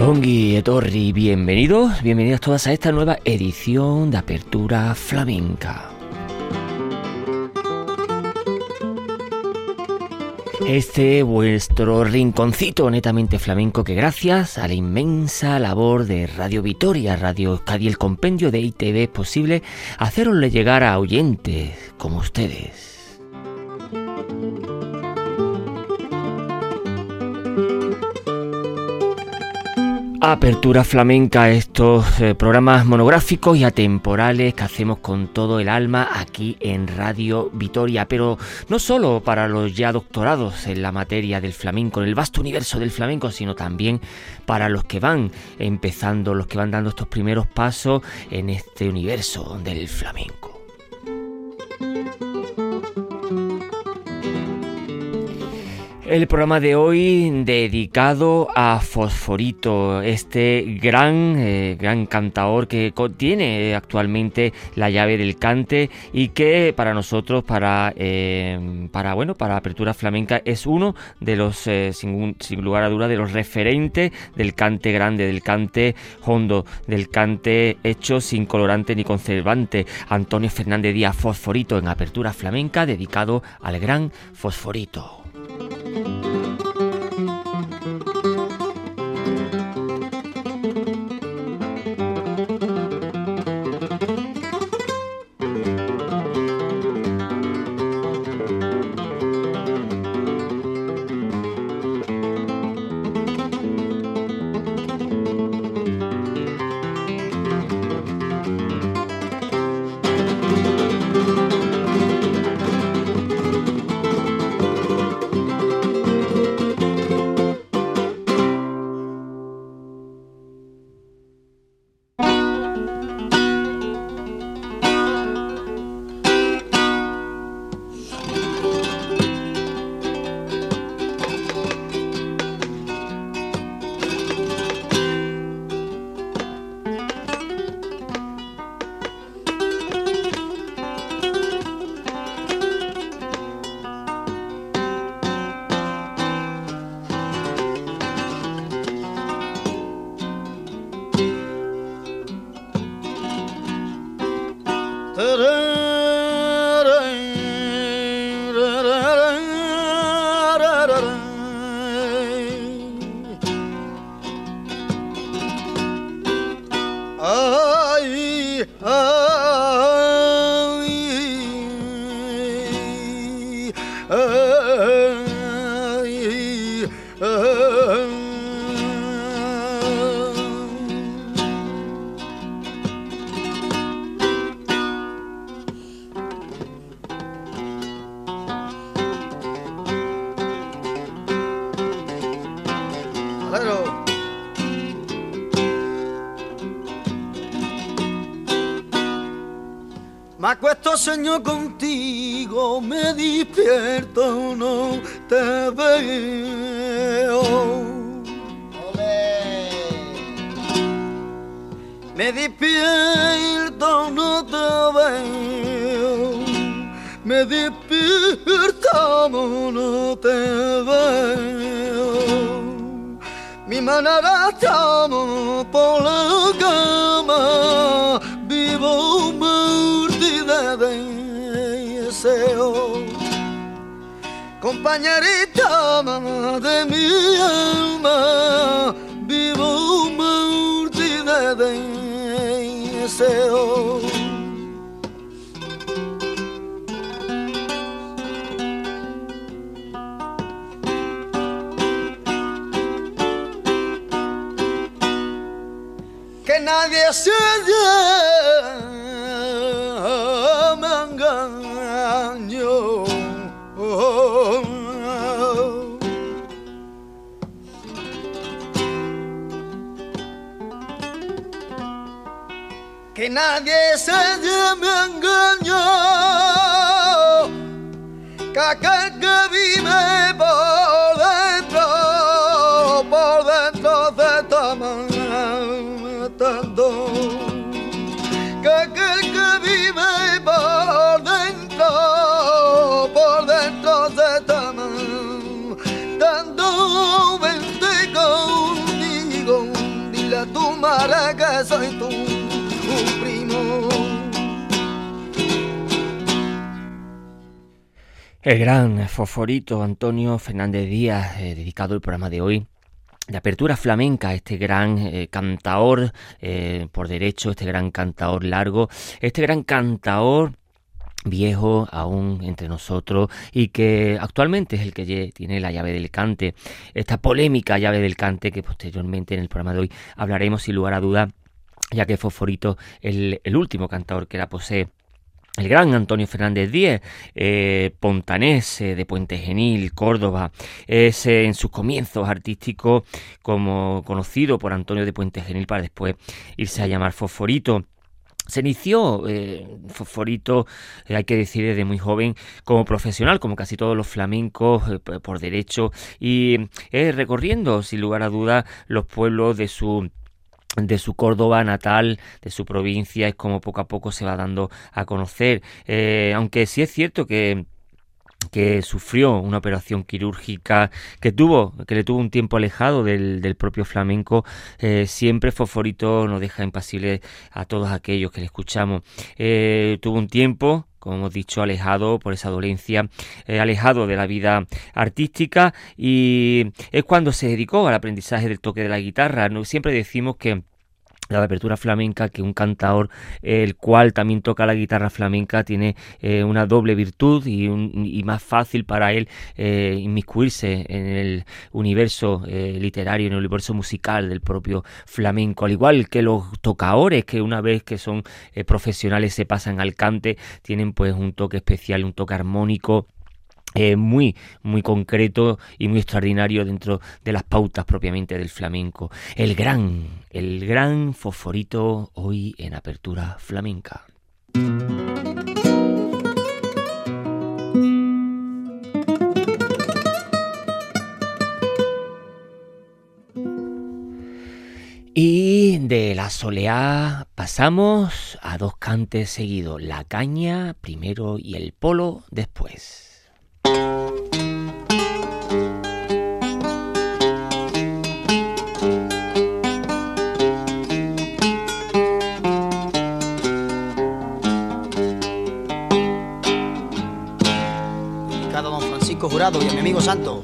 Ongi Etorri, bienvenidos, bienvenidas todas a esta nueva edición de Apertura Flamenca. Este vuestro rinconcito netamente flamenco que gracias a la inmensa labor de Radio Vitoria, Radio Euskadi, el compendio de ITV es posible hacerosle llegar a oyentes como ustedes. Apertura flamenca, estos eh, programas monográficos y atemporales que hacemos con todo el alma aquí en Radio Vitoria, pero no solo para los ya doctorados en la materia del flamenco, en el vasto universo del flamenco, sino también para los que van empezando, los que van dando estos primeros pasos en este universo del flamenco. El programa de hoy dedicado a Fosforito, este gran, eh, gran cantador que contiene actualmente la llave del cante y que para nosotros, para, eh, para bueno, para Apertura Flamenca es uno de los, eh, sin, sin, lugar a duda, de los referentes del cante grande, del cante hondo, del cante hecho sin colorante ni conservante. Antonio Fernández Díaz Fosforito en Apertura Flamenca, dedicado al gran Fosforito. Sueño contigo, me despierto, no te veo. me despierto, no te veo. Me despierto, no te veo. Mi mano tomo por la Compañerita de mi alma, vivo muerta de deseo. que nadie se me nadie se me engañó. Aquel que El gran fosforito Antonio Fernández Díaz, eh, dedicado el programa de hoy de apertura flamenca, este gran eh, cantaor eh, por derecho, este gran cantaor largo, este gran cantaor viejo aún entre nosotros y que actualmente es el que tiene la llave del cante, esta polémica llave del cante que posteriormente en el programa de hoy hablaremos sin lugar a duda, ya que Fosforito es el, el último cantador que la posee. El gran Antonio Fernández Díez, eh, pontanés eh, de Puente Genil, Córdoba, es eh, en sus comienzos artísticos como conocido por Antonio de Puente Genil para después irse a llamar Fosforito. Se inició eh, Fosforito, hay que decir, desde muy joven como profesional, como casi todos los flamencos, por derecho, y recorriendo, sin lugar a duda, los pueblos de su de su Córdoba natal, de su provincia, es como poco a poco se va dando a conocer. Eh, aunque sí es cierto que que sufrió una operación quirúrgica que tuvo que le tuvo un tiempo alejado del, del propio flamenco eh, siempre Fosforito nos deja impasible a todos aquellos que le escuchamos Eh, tuvo un tiempo como hemos dicho, alejado por esa dolencia, eh, alejado de la vida artística y es cuando se dedicó al aprendizaje del toque de la guitarra. No, siempre decimos que la apertura flamenca, que un cantador el cual también toca la guitarra flamenca tiene eh, una doble virtud y, un- más fácil para él eh, inmiscuirse en el universo eh, literario, en el universo musical del propio flamenco, al igual que los tocadores que una vez que son profesionales se pasan al cante, tienen pues un toque especial, un toque armónico muy, muy concreto y muy extraordinario dentro de las pautas propiamente del flamenco. El gran, el gran fosforito hoy en apertura flamenca. Y de la soleá pasamos a dos cantes seguidos, la caña primero y el polo después. Jurado y a mi amigo Santo.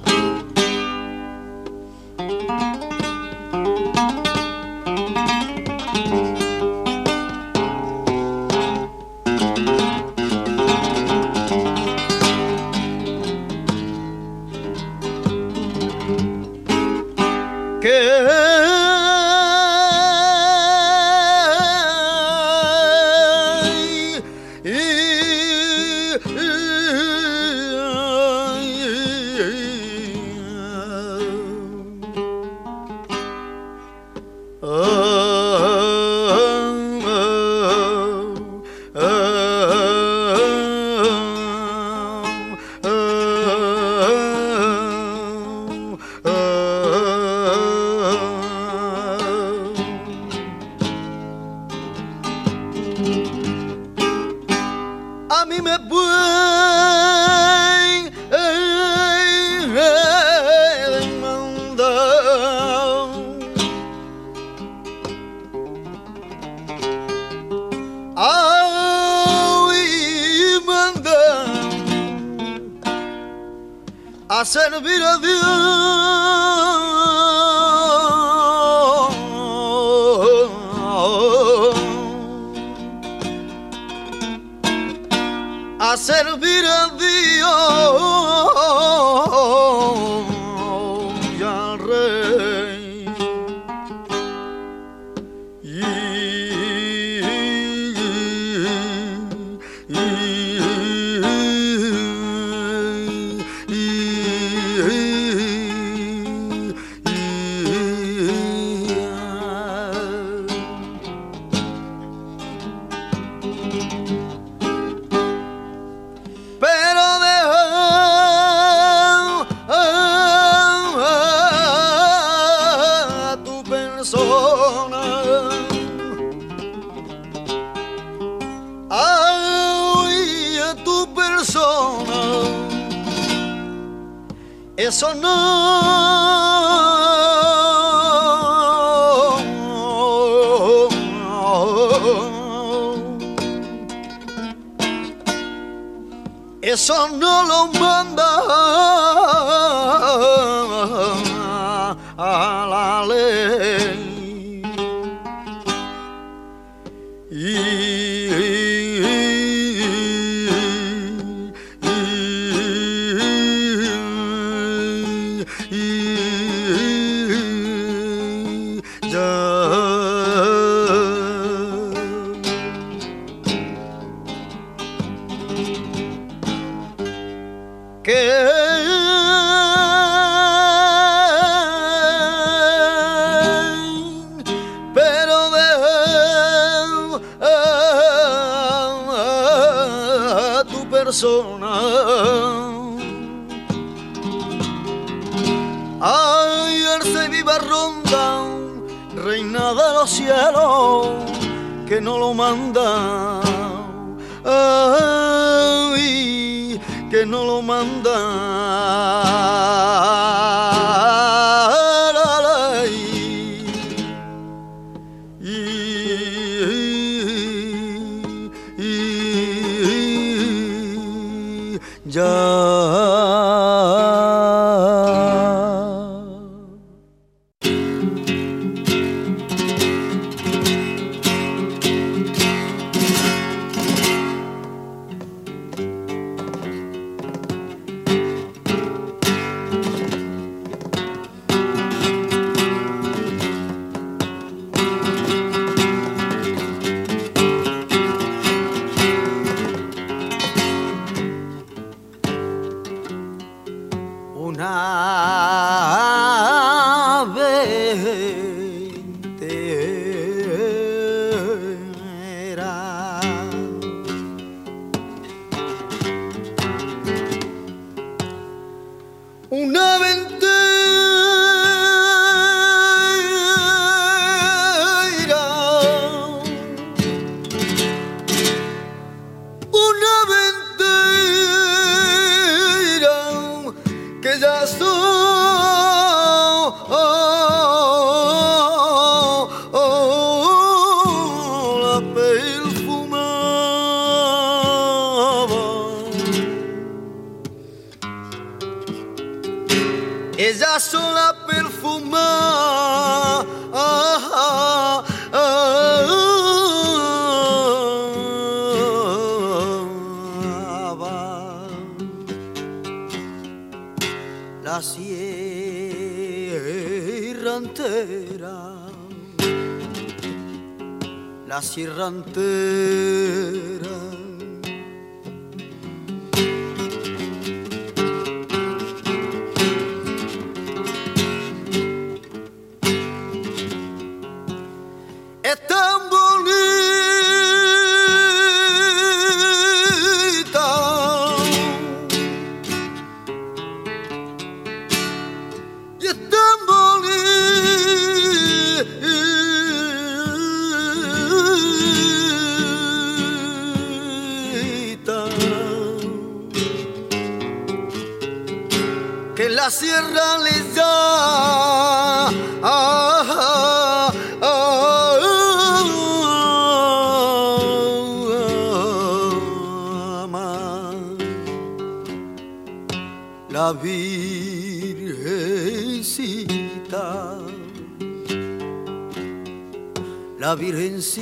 一 persona. Ayer se viva ronda, reina de los cielos, que no lo manda. Ay, que no lo manda. just la cirrante la virgencita.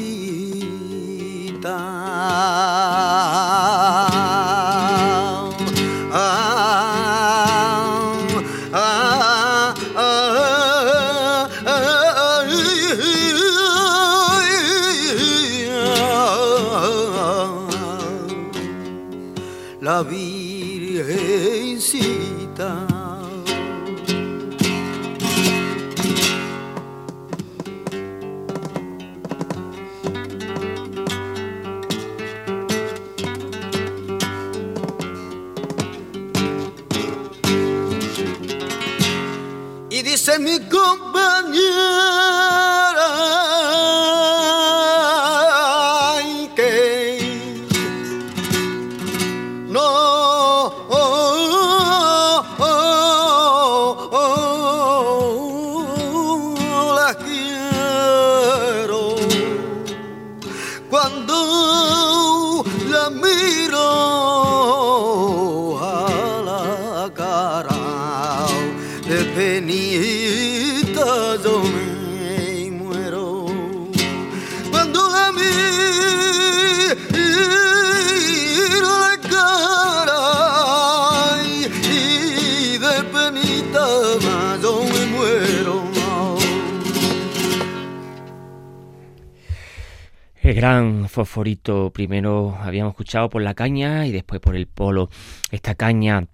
Gran fosforito. Primero habíamos escuchado por la caña y después por el polo. Esta caña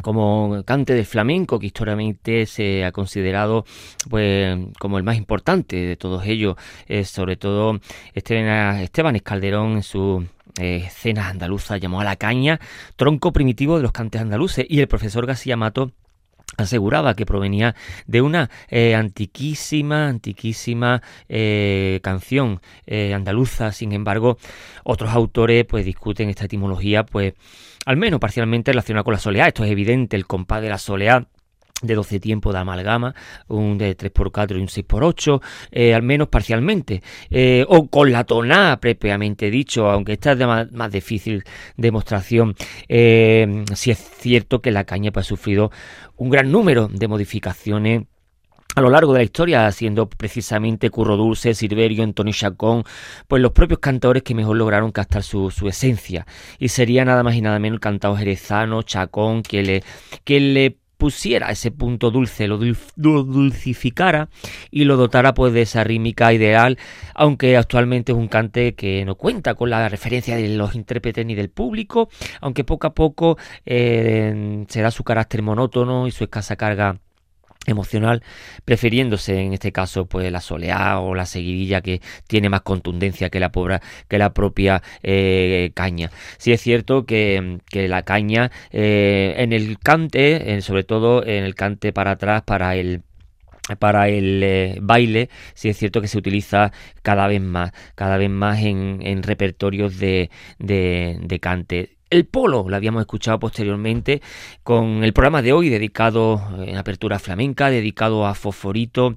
como cante de flamenco que históricamente se ha considerado pues como el más importante de todos ellos sobre todo Esteban, Esteban Escalderón en su eh, escena andaluza llamó a la caña tronco primitivo de los cantes andaluces y el profesor García Mato aseguraba que provenía de una eh, antiquísima, antiquísima eh, canción eh, andaluza. Sin embargo, otros autores pues discuten esta etimología, pues al menos parcialmente relacionada con la soleá. Esto es evidente, el compás de la soleá de 12 tiempos de amalgama, un de 3x4 y un 6x8, eh, al menos parcialmente, eh, o con la tonada propiamente dicho, aunque esta es de más, difícil demostración, eh, si es cierto que la caña pues, ha sufrido un gran número de modificaciones a lo largo de la historia, siendo precisamente Curro Dulce, Silverio, Antonio Chacón, pues los propios cantadores que mejor lograron captar su, su, esencia. Y sería nada más y nada menos el cantado jerezano, Chacón, que le, que le pusiera ese punto dulce, lo, dulcificara y lo dotara pues de esa rítmica ideal, aunque actualmente es un cante que no cuenta con la referencia de los intérpretes ni del público, aunque poco a poco eh, se da su carácter monótono y su escasa carga emocional, prefiriéndose en este caso pues la soleá o la seguidilla que tiene más contundencia que la, que la propia eh, caña. Sí es cierto que, la caña eh, en el cante, sobre todo en el cante para atrás, para el para el eh, baile, sí es cierto que se utiliza cada vez más, cada vez más en, repertorios de, de, de cante el polo, lo habíamos escuchado posteriormente con el programa de hoy dedicado en apertura flamenca, dedicado a Fosforito.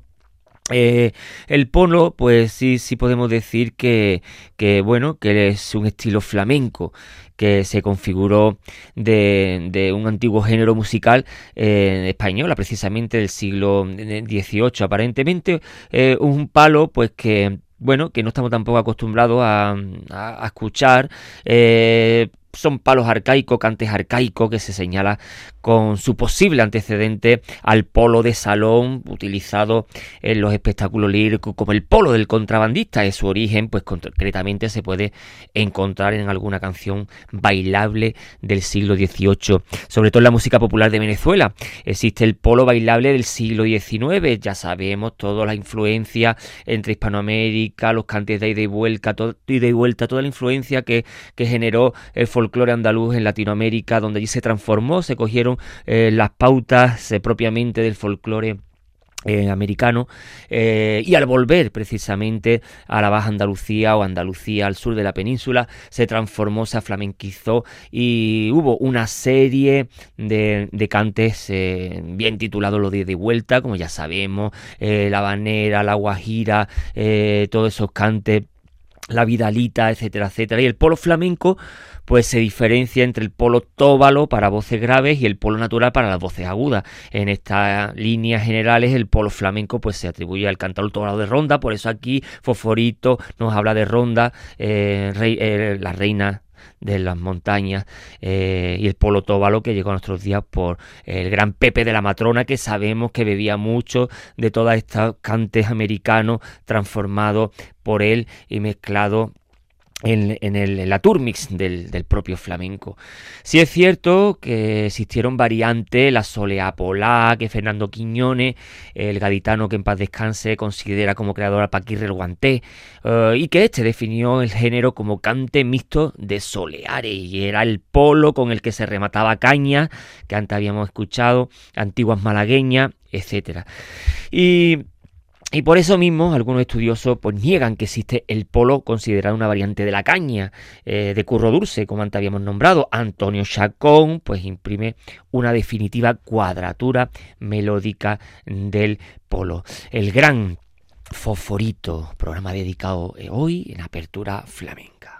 Eh, el polo, pues sí, sí podemos decir que, que, bueno, que es un estilo flamenco que se configuró de, un antiguo género musical eh, español, precisamente del siglo XVIII, aparentemente eh, un palo, pues que bueno, que no estamos tampoco acostumbrados a, a, escuchar, eh, son palos arcaicos, cantes arcaicos que se señala con su posible antecedente al polo de salón utilizado en los espectáculos líricos como el polo del contrabandista. Es su origen, pues concretamente se puede encontrar en alguna canción bailable del siglo XVIII, sobre todo en la música popular de Venezuela. Existe el polo bailable del siglo XIX, ya sabemos toda la influencia entre Hispanoamérica, los cantes de ida y vuelta, ida y vuelta toda la influencia que, que generó el folclore andaluz en Latinoamérica, donde allí se transformó, se cogieron eh, las pautas eh, propiamente del folclore eh, americano y al volver precisamente a la Baja Andalucía o Andalucía al sur de la península se transformó, se aflamenquizó y hubo una serie de, cantes bien titulados Los días de vuelta, como ya sabemos, la Banera, la Guajira, todos esos cantes la vidalita, etcétera, etcétera. Y el polo flamenco, pues se diferencia entre el polo tóbalo para voces graves y el polo natural para las voces agudas. En estas líneas generales, el polo flamenco, pues se atribuye al cantador tóbalo de ronda, por eso aquí Fosforito nos habla de ronda, eh, eh, la reina de las montañas eh, y el polo tóbalo que llegó a nuestros días por el gran Pepe de la Matrona que sabemos que bebía mucho de todas estas cantes americanos transformados por él y mezclado en, el, la turmix del, propio flamenco. Sí es cierto que existieron variantes, la solea polá, que Fernando Quiñones, el gaditano que en paz descanse, considera como creador a Paquirre el Guanté, eh, y que este definió el género como cante mixto de soleares, y era el polo con el que se remataba caña, que antes habíamos escuchado, antiguas malagueñas, etc. Y y por eso mismo algunos estudiosos pues, niegan que existe el polo considerado una variante de la caña eh, de curro dulce, como antes habíamos nombrado. Antonio Chacón pues imprime una definitiva cuadratura melódica del polo. El gran Fosforito, programa dedicado eh, hoy en apertura flamenca.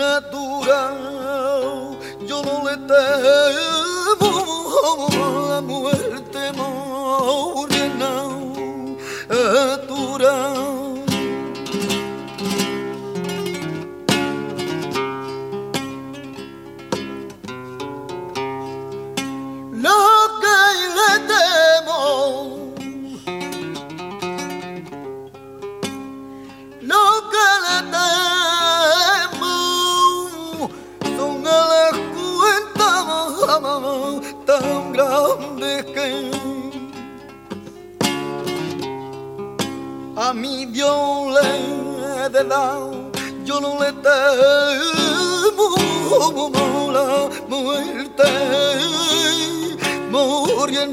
natural. Yo no le temo a la muerte, no, no, natural. A mi Dios le de dado, yo no le temo la muerte, morir en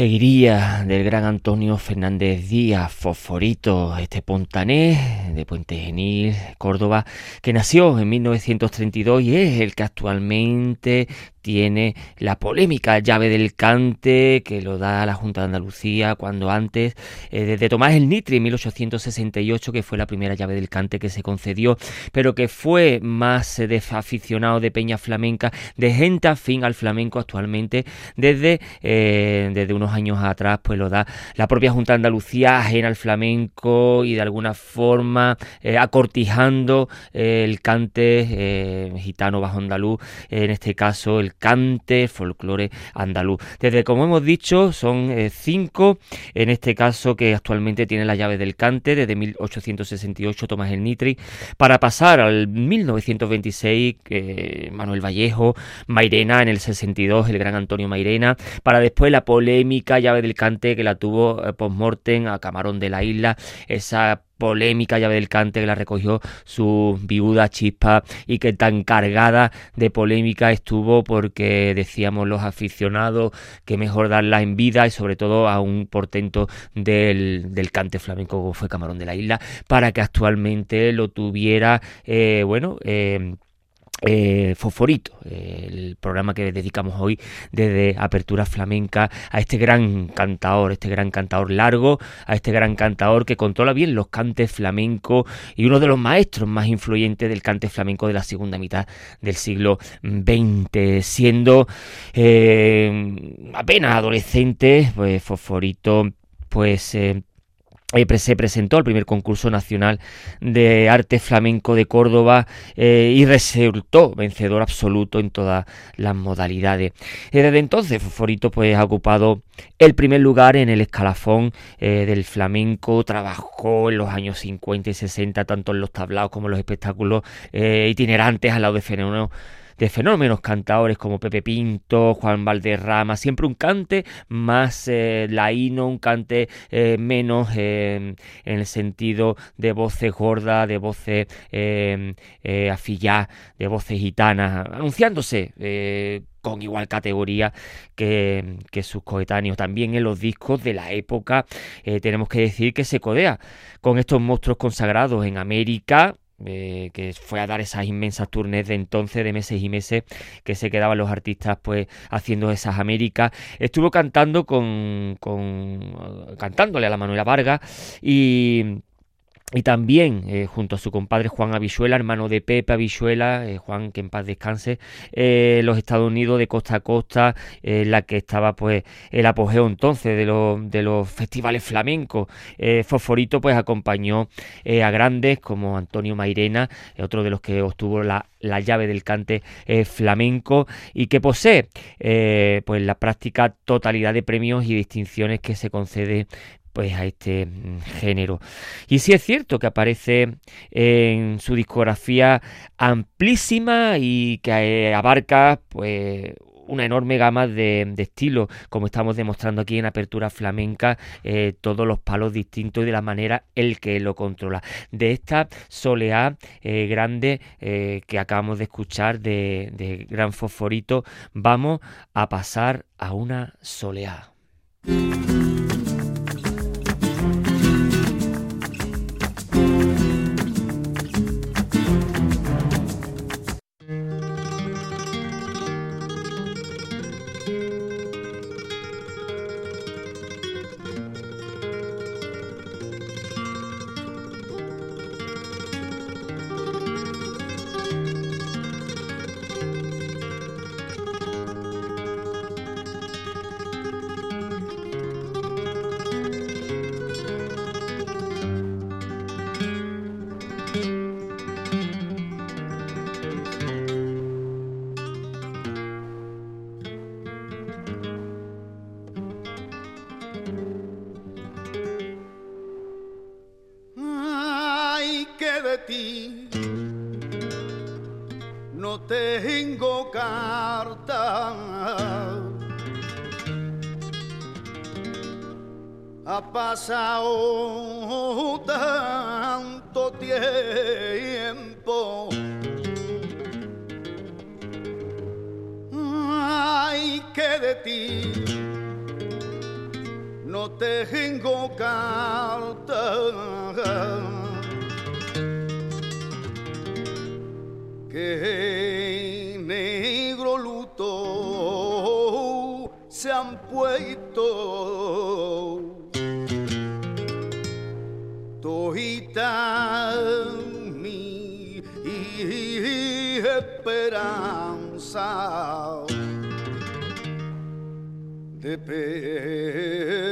Seguiría del gran Antonio Fernández Díaz, Fosforito, este pontanés de Puente Genil, Córdoba, que nació en 1932 y es el que actualmente tiene la polémica llave del cante que lo da la Junta de Andalucía cuando antes eh, de Tomás el Nitri en 1868 que fue la primera llave del cante que se concedió pero que fue más eh, de aficionado de peña flamenca de gente afín al flamenco actualmente desde, eh, desde unos años atrás pues lo da la propia Junta de Andalucía ajena al flamenco y de alguna forma acortijando el cante gitano bajo andaluz en este caso el cante, folclore andaluz. Desde, como hemos dicho, son eh, cinco, en este caso que actualmente tiene la llave del cante, desde 1868 Tomás el Nitri, para pasar al 1926 Manuel Vallejo, Mairena en el 62, el gran Antonio Mairena, para después la polémica llave del cante que la tuvo eh, post-mortem a Camarón de la Isla, esa polémica llave del cante que la recogió su viuda Chispa y que tan cargada de polémica estuvo porque decíamos los aficionados que mejor darla en vida y sobre todo a un portento del, cante flamenco como fue Camarón de la Isla para que actualmente lo tuviera eh, bueno eh, eh, Fosforito, el programa que dedicamos hoy desde Apertura Flamenca a este gran cantador, este gran cantador largo, a este gran cantador que controla bien los cantes flamencos y uno de los maestros más influyentes del cante flamenco de la segunda mitad del siglo XX, siendo eh, apenas adolescente, pues Fosforito pues eh, eh, se presentó al primer concurso nacional de arte flamenco de Córdoba eh, y resultó vencedor absoluto en todas las modalidades. Eh, desde entonces Fosforito pues, ha ocupado el primer lugar en el escalafón del flamenco, trabajó en los años 50 y 60 tanto en los tablaos como en los espectáculos itinerantes al lado de fenómenos de fenómenos cantadores como Pepe Pinto, Juan Valderrama, siempre un cante más eh, laíno, un cante eh, menos eh, en el sentido de voces gordas, de voces afillá, de voces gitanas, anunciándose con igual categoría que, que, sus coetáneos. También en los discos de la época tenemos que decir que se codea con estos monstruos consagrados en América, eh, que fue a dar esas inmensas tournées de entonces, de meses y meses, que se quedaban los artistas pues haciendo esas Américas. Estuvo cantando con, con cantándole a la Manuela Vargas y y también eh, junto a su compadre Juan Avishuela, hermano de Pepe Avishuela, eh, Juan que en paz descanse, eh, los Estados Unidos de costa a costa, la que estaba pues el apogeo entonces de, los, de los festivales flamencos. Fosforito pues acompañó a grandes como Antonio Mairena, otro de los que obtuvo la, la llave del cante flamenco y que posee pues la práctica totalidad de premios y distinciones que se concede pues a este mm, género. Y sí es cierto que aparece en su discografía amplísima y que eh, abarca pues una enorme gama de, estilos, como estamos demostrando aquí en Apertura Flamenca, eh, todos los palos distintos y de la manera el que lo controla. De esta soleá eh, grande que acabamos de escuchar de, de Gran Fosforito, vamos a pasar a una soleá. Luto se han puesto. Toita mi esperanza de pena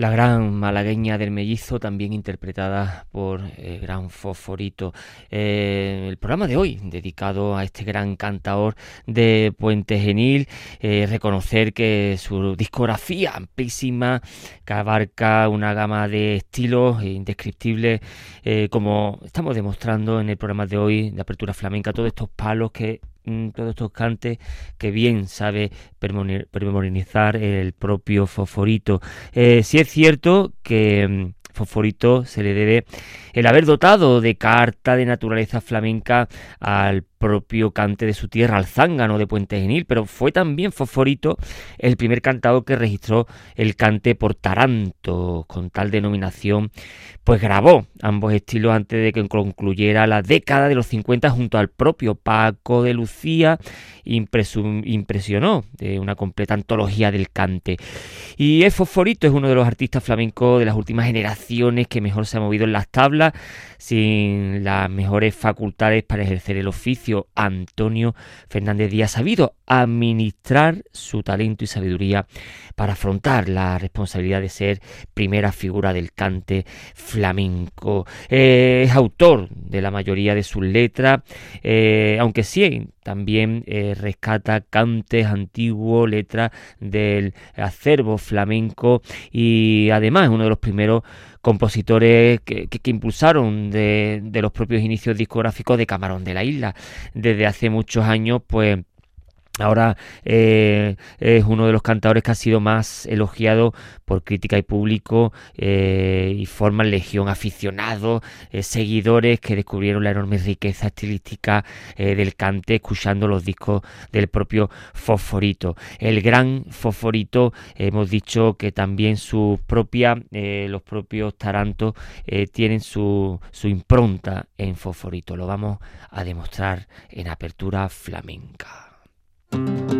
La gran malagueña del mellizo, también interpretada por el eh, gran Fosforito. Eh, el programa de hoy, dedicado a este gran cantador de Puente Genil, eh, reconocer que su discografía amplísima, que abarca una gama de estilos indescriptibles, como estamos demostrando en el programa de hoy de Apertura Flamenca, todos estos palos que todos estos cantes que bien sabe permemorizar el propio Fosforito. Eh, si es cierto que mm, Fosforito se le debe el haber dotado de carta de naturaleza flamenca al propio cante de su tierra, al zángano de Puente Genil, pero fue también Fosforito el primer cantador que registró el cante por taranto, con tal denominación, pues grabó ambos estilos antes de que concluyera la década de los 50 junto al propio Paco de Lucía, impresionó de una completa antología del cante. Y es Fosforito es uno de los artistas flamencos de las últimas generaciones que mejor se ha movido en las tablas, sin las mejores facultades para ejercer el oficio. Antonio Fernández Díaz sabido administrar su talento y sabiduría para afrontar la responsabilidad de ser primera figura del cante flamenco. Eh, es autor de la mayoría de sus letras, eh, aunque sí también eh, rescata cantes antiguos, letras del acervo flamenco y además es uno de los primeros compositores que, impulsaron de, de, los propios inicios discográficos de Camarón de la Isla. Desde hace muchos años, pues Ahora eh, es uno de los cantadores que ha sido más elogiado por crítica y público eh, y forman legión aficionados, eh, seguidores que descubrieron la enorme riqueza estilística del cante escuchando los discos del propio Fosforito. El gran Fosforito, hemos dicho que también su propia, los propios tarantos tienen su, su impronta en Fosforito. Lo vamos a demostrar en apertura flamenca. Thank you.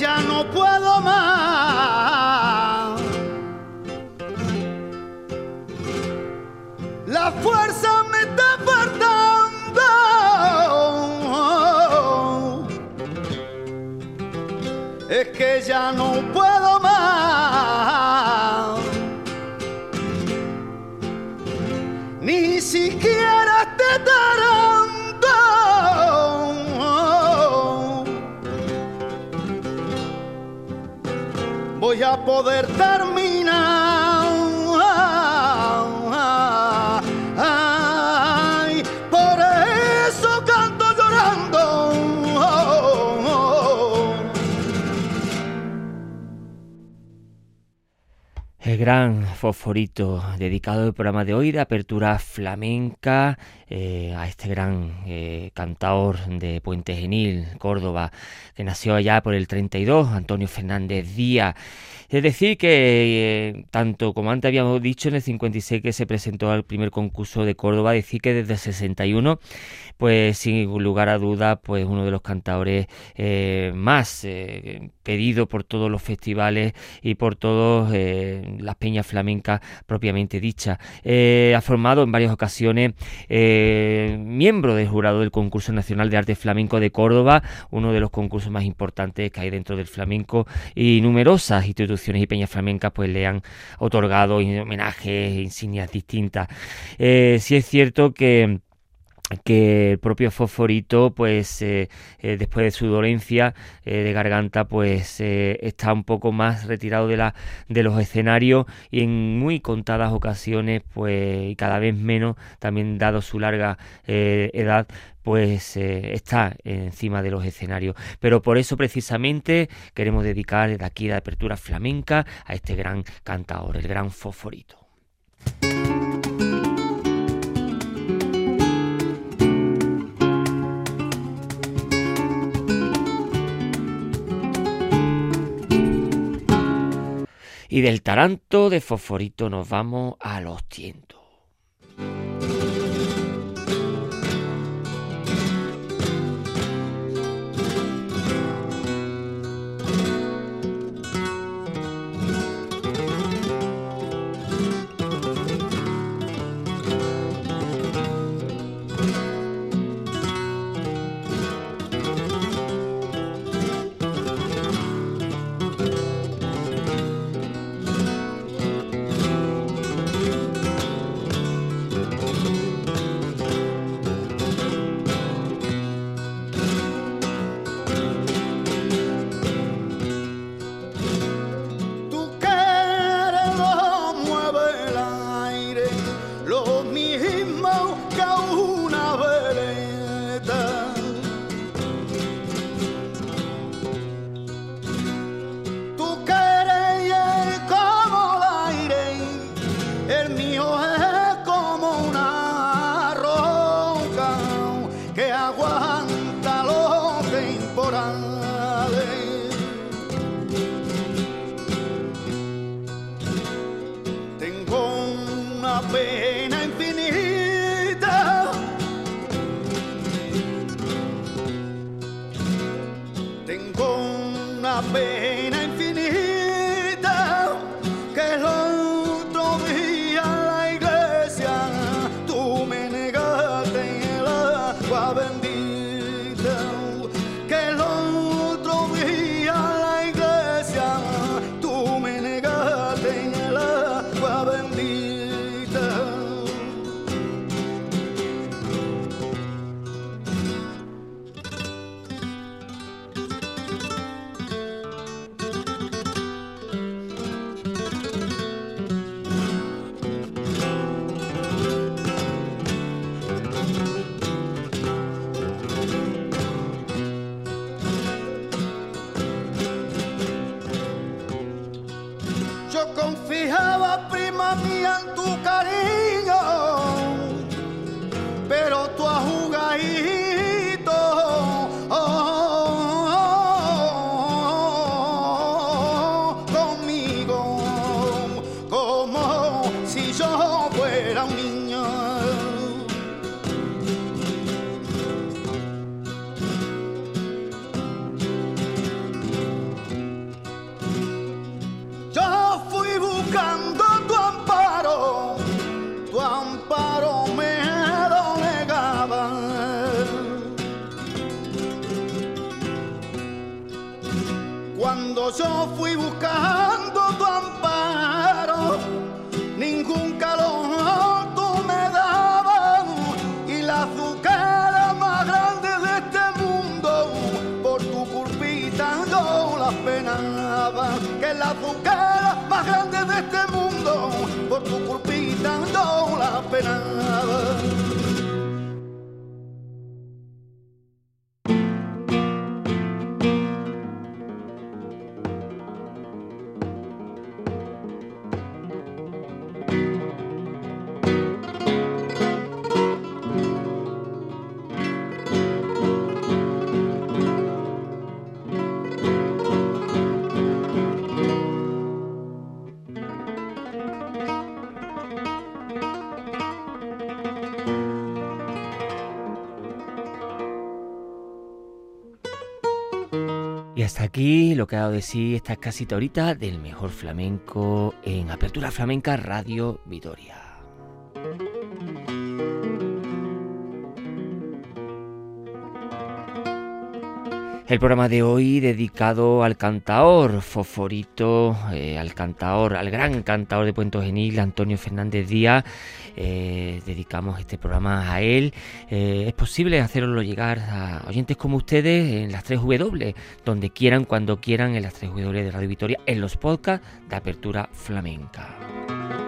Ya no puedo poder terminar. Por eso canto llorando. El gran dedicado al programa de hoy de apertura flamenca eh, a este gran eh, cantador de Puente Genil, Córdoba, que nació allá por el 32, Antonio Fernández Díaz. Es decir, que eh, tanto como antes habíamos dicho, en el 56 que se presentó al primer concurso de Córdoba, decir que desde el 61 pues sin lugar a duda, pues uno de los cantadores eh, más eh, pedido por todos los festivales y por todas eh, las peñas flamencas propiamente dichas. ha formado en varias ocasiones miembro del jurado del concurso nacional de arte flamenco de Córdoba, uno de los concursos más importantes que hay dentro del flamenco y numerosas instituciones y peñas flamencas pues le han otorgado homenajes, insignias distintas. sí es cierto que que el propio Fosforito, pues eh, eh, después de su dolencia eh, de garganta, pues está un poco más retirado de, la, de los escenarios y en muy contadas ocasiones, pues y cada vez menos, también dado su larga edad, pues está encima de los escenarios. Pero por eso precisamente queremos dedicar desde aquí la apertura flamenca a este gran cantador, el gran Fosforito. Y del taranto de fosforito nos vamos a los tientos. Aquí lo que ha dado de sí esta casita ahorita del mejor flamenco en Apertura Flamenca Radio Vitoria. El programa de hoy dedicado al cantaor, Foforito, eh, al cantaor, al gran cantaor de Puente Genil, Antonio Fernández Díaz. Eh, dedicamos este programa a él. Eh, es posible hacerlo llegar a oyentes como ustedes en las 3 W, donde quieran, cuando quieran, en las 3 W de Radio Victoria, en los podcasts de Apertura Flamenca.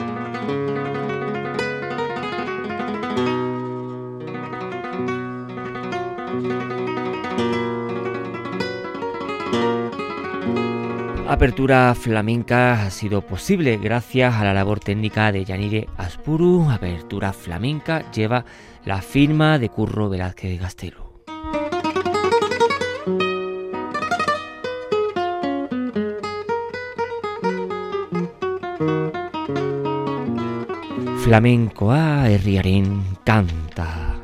Apertura Flamenca ha sido posible gracias a la labor técnica de Yanire Aspuru. Apertura Flamenca lleva la firma de Curro Velázquez Gastelo. Flamenco a herriaren canta.